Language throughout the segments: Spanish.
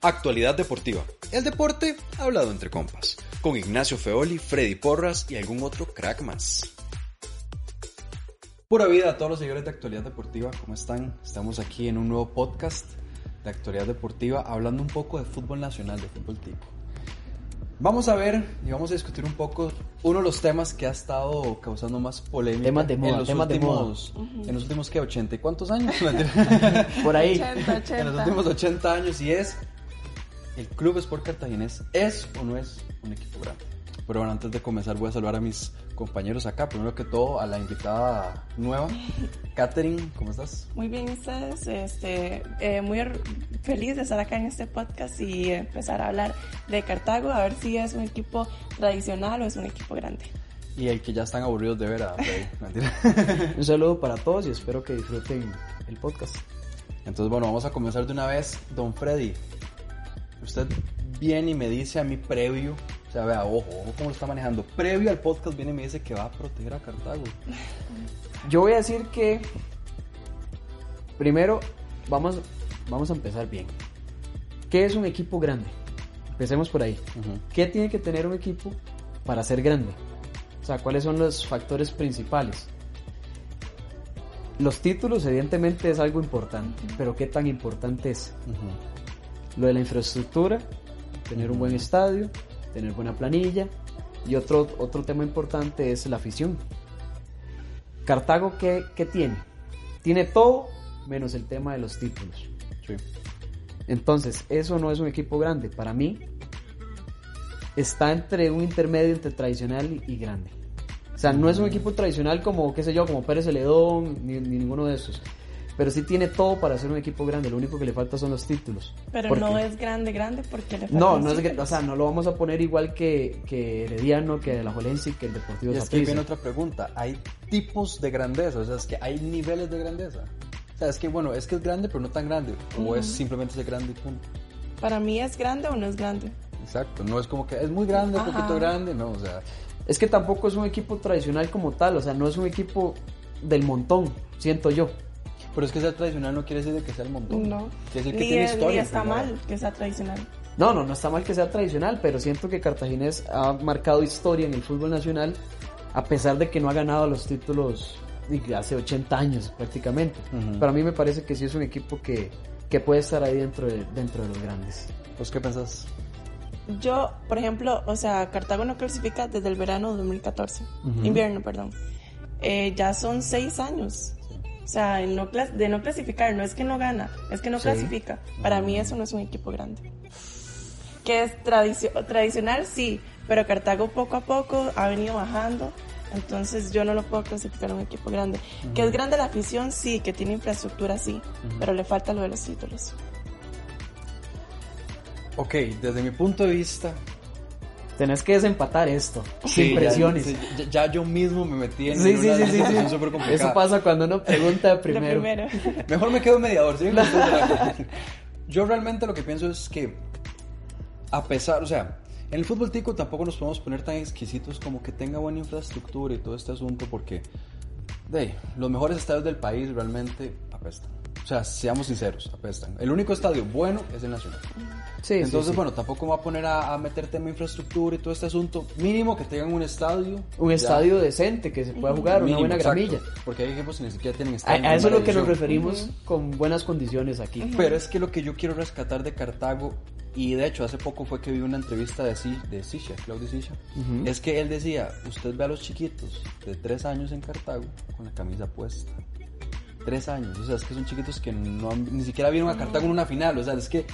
Actualidad deportiva. El deporte hablado entre compas. Con Ignacio Feoli, Freddy Porras y algún otro crack más. Pura vida a todos los seguidores de Actualidad Deportiva. ¿Cómo están? Estamos aquí en un nuevo podcast de Actualidad Deportiva hablando un poco de fútbol nacional, de fútbol tipo. Vamos a ver y vamos a discutir un poco uno de los temas que ha estado causando más polémica Temas de moda, en los temas de últimos, en los últimos ¿qué? 80 y cuántos años? Por ahí. 80, 80. en los últimos 80 años y es el Club Sport Cartaginés es o no es un equipo grande. Pero bueno, antes de comenzar voy a saludar a mis compañeros acá. Primero que todo a la invitada nueva, Katherine, ¿cómo estás? Muy bien, ustedes. Este, eh, muy feliz de estar acá en este podcast y empezar a hablar de Cartago, a ver si es un equipo tradicional o es un equipo grande. Y el que ya están aburridos de ver a Freddy. Mentira. Un saludo para todos y espero que disfruten el podcast. Entonces, bueno, vamos a comenzar de una vez. Don Freddy, usted viene y me dice a mí previo, o sea, vea, ojo, ojo cómo lo está manejando. Previo al podcast viene y me dice que va a proteger a Cartago. Yo voy a decir que primero vamos, vamos a empezar bien. ¿Qué es un equipo grande? Empecemos por ahí. ¿Qué tiene que tener un equipo para ser grande? O sea, ¿cuáles son los factores principales? Los títulos evidentemente es algo importante, pero ¿qué tan importante es? Ujú. Lo de la infraestructura, tener un buen estadio, tener buena planilla y otro, otro tema importante es la afición. Cartago, ¿qué, qué tiene? Tiene todo menos el tema de los títulos. Sí. Entonces, eso no es un equipo grande. Para mí, está entre un intermedio entre tradicional y, grande. O sea, no es un equipo tradicional como, qué sé yo, como Pérez Celedón, ni, ni ninguno de esos. Pero sí tiene todo para ser un equipo grande. Lo único que le falta son los títulos. Pero Porque- no es grande, grande porque le faltan No, no es, títulos. o sea, no lo vamos a poner igual que, que Herediano, que la Jolense, que el Deportivo Y es que viene otra pregunta. ¿Hay tipos de grandeza? O sea, es que hay niveles de grandeza. O sea, es que bueno, es que es grande, pero no tan grande. O es simplemente ser grande y punto. Para mí es grande o no es grande. Exacto. No es como que es muy grande, Ajá. poquito grande. No, o sea. Es que tampoco es un equipo tradicional como tal, o sea, no es un equipo del montón, siento yo. Pero es que ser tradicional no quiere decir de que sea el montón. No. Quiere decir que Ni, tiene es- ni historia. está primero. mal que sea tradicional. No, no, no está mal que sea tradicional, pero siento que Cartaginés ha marcado historia en el fútbol nacional, a pesar de que no ha ganado los títulos hace 80 años prácticamente. Ujú. Para mí me parece que sí es un equipo que, que puede estar ahí dentro de, dentro de los grandes. ¿Vos qué pensás? Yo, por ejemplo, o sea, Cartago no clasifica desde el verano de 2014. Invierno, perdón. Eh, ya son seis años. O sea, de no, de no clasificar, no es que no gana, es que no Sí. clasifica. Para mí eso no es un equipo grande. Que es tradicio- tradicional, sí, pero Cartago poco a poco ha venido bajando. Entonces yo no lo puedo clasificar a un equipo grande. Que es grande la afición, sí, que tiene infraestructura, sí, pero le falta lo de los títulos. Ok, desde mi punto de vista. Tenés que desempatar esto, sí, sin presiones. Ya, ya yo mismo me metí en Sí, sí, una sí, sí, sí. súper complicada. Eso pasa cuando uno pregunta primero. Mejor me quedo mediador, ¿sí? Yo realmente lo que pienso es que, a pesar, o sea, en el fútbol tico tampoco nos podemos poner tan exquisitos como que tenga buena infraestructura y todo este asunto, porque de, los mejores estadios del país realmente apestan. O sea, seamos sinceros, apestan. El único estadio bueno es el Nacional. Sí, sí, Entonces, sí. bueno, tampoco me voy a poner a, a meter tema infraestructura y todo este asunto. Mínimo que tengan un estadio. un ya. estadio decente que se pueda jugar, Mínimo, una buena exacto. gramilla. Porque hay equipos que ni siquiera tienen A, estadio. a eso es lo que nos referimos con buenas condiciones aquí. Pero es que lo que yo quiero rescatar de Cartago, y de hecho hace poco fue que vi una entrevista de, Si- de Sisha, Claudio Sisha, es que él decía, usted ve a los chiquitos de tres años en Cartago con la camisa puesta. Tres años, o sea, es que son chiquitos que no han- ni siquiera vieron a Cartago en una final, o sea, es que...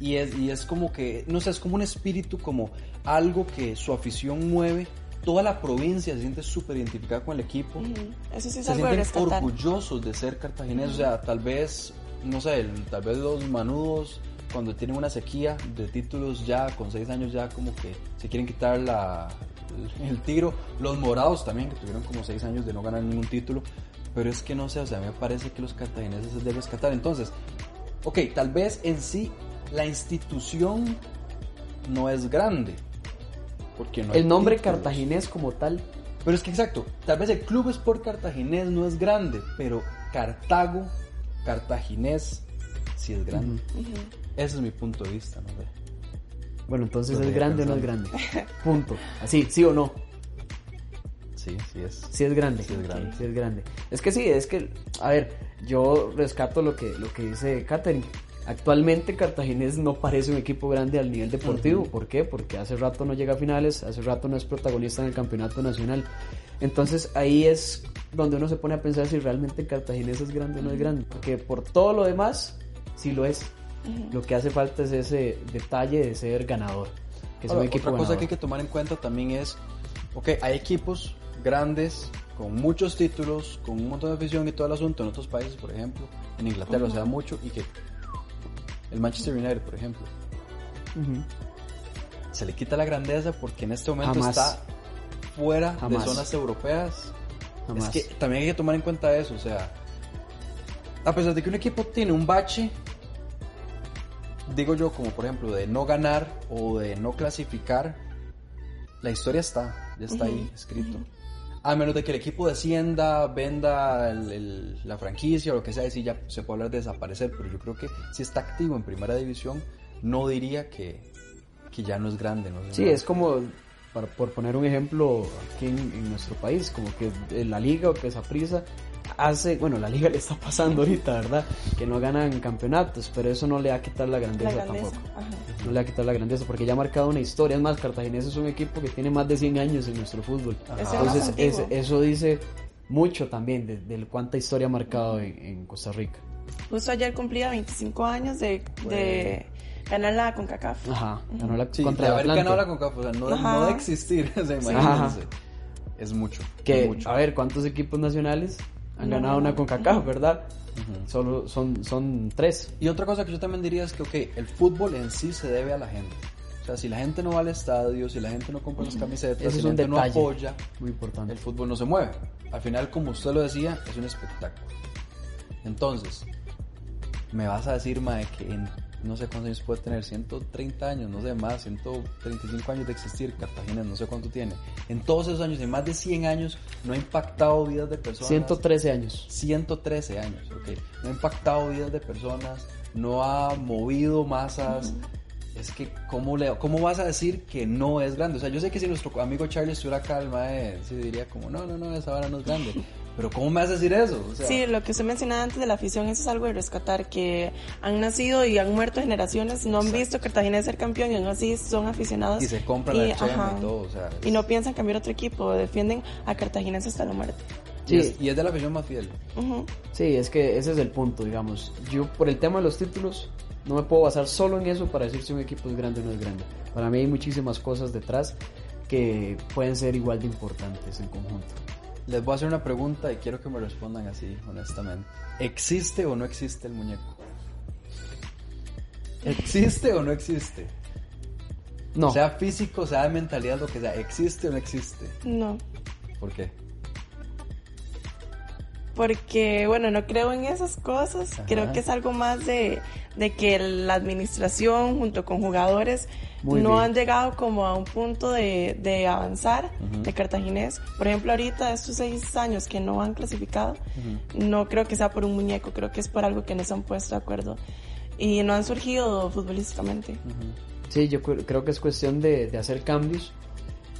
Y es, y es como que, no sé, es como un espíritu, como algo que su afición mueve. Toda la provincia se siente súper identificada con el equipo Ujú. Eso sí es se algo sienten orgullosos de ser cartagineses, o sea, tal vez no sé, el- tal vez los manudos cuando tienen una sequía de títulos ya, con seis años ya como que se quieren quitar la, el tiro. Los morados también, que tuvieron como seis años de no ganar ningún título. Pero es que no sé, o sea, a mí me parece que los cartagineses es de rescatar. Entonces, ok, tal vez en sí la institución no es grande. Porque no El nombre títulos. cartaginés como tal, Pero es que exacto, tal vez el Club Sport Cartaginés no es grande, pero Cartago, Cartaginés, sí es grande. Ese es mi punto de vista, ¿no? bueno, entonces es grande o no es grande. Punto. Así, sí o no. Sí, sí es. Sí es grande. Sí es grande. Sí es grande. Es que sí, es que, a ver, yo rescato lo que, lo que dice Katherine. Actualmente Cartaginés no parece un equipo grande al nivel deportivo. ¿Por qué? Porque hace rato no llega a finales, hace rato no es protagonista en el campeonato nacional. Entonces ahí es donde uno se pone a pensar si realmente Cartaginés es grande o no es grande. Porque por todo lo demás, sí lo es. Lo que hace falta es ese detalle de ser ganador. Que sea Ahora, un equipo otra cosa ganador. que hay que tomar en cuenta también es, ok, hay equipos grandes con muchos títulos, con un montón de afición y todo el asunto en otros países, por ejemplo, en Inglaterra se da mucho y que el Manchester United, por ejemplo, se le quita la grandeza porque en este momento Jamás. está fuera Jamás. de zonas europeas. Jamás. Es que también hay que tomar en cuenta eso, o sea, a pesar de que un equipo tiene un bache, digo yo, como por ejemplo de no ganar o de no clasificar, la historia está, ya está ahí escrito. A menos de que el equipo descienda, venda la franquicia o lo que sea, y sí ya se puede hablar de desaparecer, pero yo creo que si está activo en primera división, no diría que, que ya no es grande. ¿no? Sí, es como, para, por poner un ejemplo aquí en, en nuestro país, como que eh, la liga o que prisa hace, bueno, la liga le está pasando ahorita, ¿verdad? Que no ganan campeonatos, pero eso no le va a quitar la grandeza, La grandeza. tampoco. Ajá. No le va a quitar la grandeza porque ya ha marcado una historia. Es más, Cartaginés es un equipo que tiene más de 100 años en nuestro fútbol. Entonces, es- eso dice mucho también de, de cuánta historia ha marcado en, en Costa Rica. Justo ayer cumplía 25 años de, de ganar la CONCACAF. Ajá, ganó la, Sí, contra de haber ganado la CONCACAF, o sea, no, de- Ajá. no de existir, o sea, imagínense. Es mucho, Que, es mucho. a ver, ¿cuántos equipos nacionales han ganado una CONCACAF, verdad? Solo son, son tres. Y otra cosa que yo también diría es que, ok, el fútbol en sí se debe a la gente. O sea, si la gente no va al estadio, si la gente no compra las camisetas, Ese si la gente no apoya, muy importante. el fútbol no se mueve. Al final, como usted lo decía, es un espectáculo. Entonces, me vas a decir, mae, que en no sé cuántos años puede tener, 130 años, no sé más, 135 años de existir, Cartagena, no sé cuánto tiene. En todos esos años, en más de 100 años, no ha impactado vidas de personas. 113 años. 113 años, ok. No ha impactado vidas de personas, no ha movido masas. Es que, ¿cómo, le, ¿cómo vas a decir que no es grande? O sea, yo sé que si nuestro amigo Charlie estuviera acá, el mae, sí diría como, no, no, no, esa vara no es grande. Pero ¿cómo me vas a decir eso? O sea, Sí, lo que usted mencionaba antes de la afición, eso es algo de rescatar, que han nacido y han muerto generaciones, no han Exacto. visto Cartagena ser campeón y aún así son aficionados. y se compran la chema ajá, y todo, o sea. y no piensan cambiar otro equipo, defienden a Cartaginense hasta la muerte. y, es, Sí. y es de la afición más fiel. Ujú. Sí, es que ese es el punto, digamos. Yo, por el tema de los títulos, no me puedo basar solo en eso para decir si un equipo es grande o no es grande. Para mí hay muchísimas cosas detrás que pueden ser igual de importantes en conjunto. Les voy a hacer una pregunta y quiero que me respondan así, honestamente. ¿Existe o no existe el muñeco? ¿Existe o no existe? No, Sea físico, sea de mentalidad, lo que sea. ¿Existe o no existe? No, ¿Por qué? Porque bueno, no creo en esas cosas, Ajá. creo que es algo más de, de que la administración junto con jugadores Muy no bien. han llegado como a un punto de, de avanzar Ujú. de cartaginés. Por ejemplo, ahorita estos seis años que no han clasificado, no creo que sea por un muñeco, creo que es por algo que no se han puesto de acuerdo y no han surgido futbolísticamente. sí, yo cre- creo que es cuestión de, de hacer cambios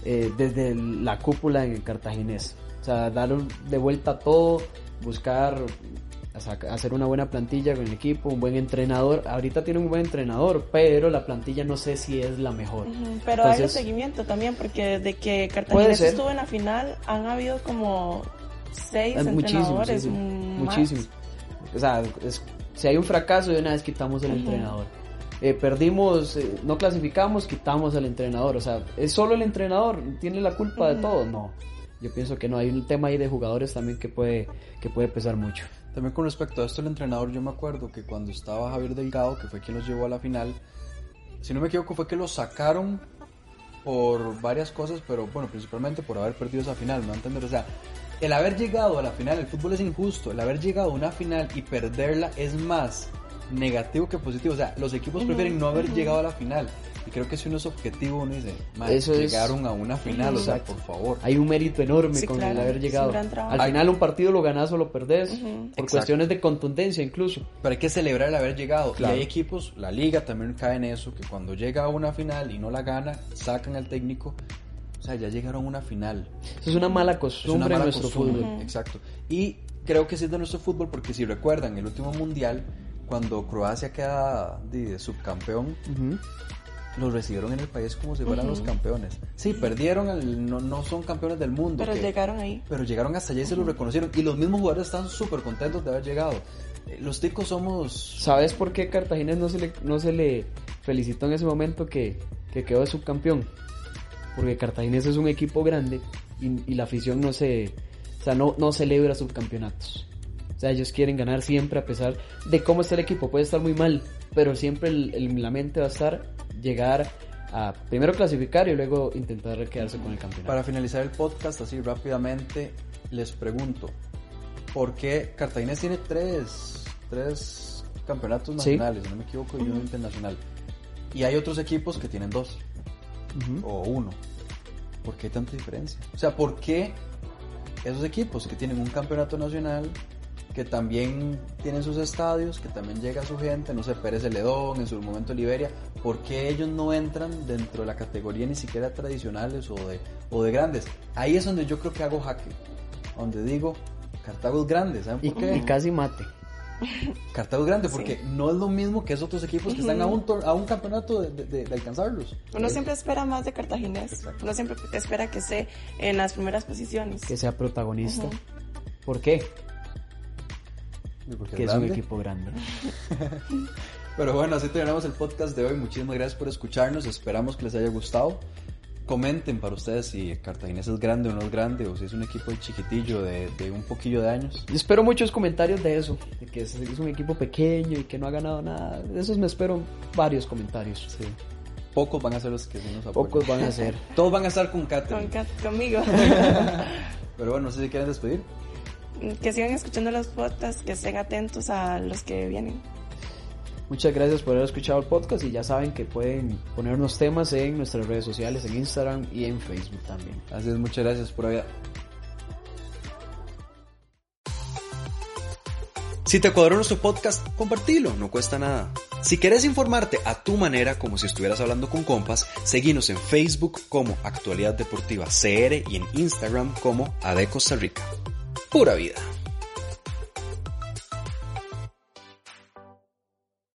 eh, desde la cúpula en el cartaginés. O sea, dar de vuelta todo, buscar hacer una buena plantilla con el equipo, un buen entrenador. Ahorita tiene un buen entrenador, pero la plantilla no sé si es la mejor. Pero hay Entonces- seguimiento también, porque desde que Cartagena estuvo en la final, han habido como seis Es muchísimo, entrenadores. sí, mm, muchísimo. O sea, es- si hay un fracaso, de una vez quitamos el entrenador. Eh, perdimos, eh, no clasificamos, quitamos al entrenador. O sea, ¿es solo el entrenador? ¿Tiene la culpa de todo? No. Yo pienso que no. Hay un tema ahí de jugadores también que puede, que puede pesar mucho. También con respecto a esto, el entrenador, yo me acuerdo que cuando estaba Javier Delgado, que fue quien los llevó a la final, si no me equivoco, fue que los sacaron por varias cosas, pero bueno, principalmente por haber perdido esa final, ¿no? Entender, o sea, el haber llegado a la final, el fútbol es injusto, el haber llegado a una final y perderla es más negativo que positivo, o sea, los equipos prefieren no haber llegado a la final. Y creo que si uno es objetivo, uno dice, "Man, Eso es- llegaron a una final, o sea, por favor. Hay un mérito enorme Sí, con claro, el haber es llegado. Al final un partido lo ganas o lo perdés, por Exacto. cuestiones de contundencia incluso. Pero hay que celebrar el haber llegado. Claro. Y hay equipos, la liga también cae en eso, que cuando llega a una final y no la gana, sacan al técnico. O sea, ya llegaron a una final. Eso es una mala Es una costumbre en mala nuestro costumbre. fútbol. Exacto. Y creo que sí es de nuestro fútbol porque si recuerdan, el último mundial, cuando Croacia queda de subcampeón, los recibieron en el país como si fueran los campeones. Sí, perdieron, el- no, no son campeones del mundo. Pero que- llegaron ahí. pero llegaron hasta allá y se lo reconocieron. Y los mismos jugadores están súper contentos de haber llegado. Eh, Los ticos somos... ¿Sabes por qué Cartagena no se le, no se le felicitó en ese momento que, que quedó de subcampeón? Porque Cartagena es un equipo grande y, y la afición no se, o sea, no, no celebra subcampeonatos. O sea, ellos quieren ganar siempre a pesar de cómo está el equipo. Puede estar muy mal, pero siempre el, el- la mente va a estar llegar a primero clasificar y luego intentar quedarse con el campeonato. Para finalizar el podcast, así rápidamente, les pregunto, ¿por qué Cartagena tiene tres, tres campeonatos Sí. nacionales, si no me equivoco, y uno internacional? Y hay otros equipos que tienen dos, o uno. ¿Por qué hay tanta diferencia? O sea, ¿por qué esos equipos que tienen un campeonato nacional, que también tienen sus estadios, que también llega su gente, no sé, Pérez Celedón, en su momento Liberia, ¿por qué ellos no entran dentro de la categoría ni siquiera tradicionales o de, o de grandes? Ahí es donde yo creo que hago jaque, donde digo, Cartago es grande, ¿saben Y, por qué? y casi mate. Cartago es grande porque no es lo mismo que esos otros equipos que están a un, tor- a un campeonato de, de- de- de alcanzarlos. Uno siempre espera más de cartaginés. Exacto. Uno siempre espera que esté en las primeras posiciones. Que sea protagonista. ¿Por qué? Que es un equipo grande. Pero bueno, así terminamos el podcast de hoy. Muchísimas gracias por escucharnos. Esperamos que les haya gustado. Comenten para ustedes si Cartaginés es grande o no es grande, o si es un equipo chiquitillo de, de un poquillo de años. Yo espero muchos comentarios de eso, de que es, es un equipo pequeño y que no ha ganado nada. De esos me espero varios comentarios. Sí. Pocos van a ser los que sí nos apoyan. Pocos van a ser. Todos van a estar con Con Catherine. Kat- conmigo. Pero bueno, no sé si quieren despedir. Que sigan escuchando los podcasts, que estén atentos a los que vienen. Muchas gracias por haber escuchado el podcast y ya saben que pueden ponernos temas en nuestras redes sociales, en Instagram y en Facebook también. Así es, muchas gracias por haber. Si te cuadró nuestro podcast, compartilo, no cuesta nada. Si querés informarte a tu manera, como si estuvieras hablando con compas, seguinos en Facebook como Actualidad Deportiva CR y en Instagram como AD Costa Rica. Pura vida.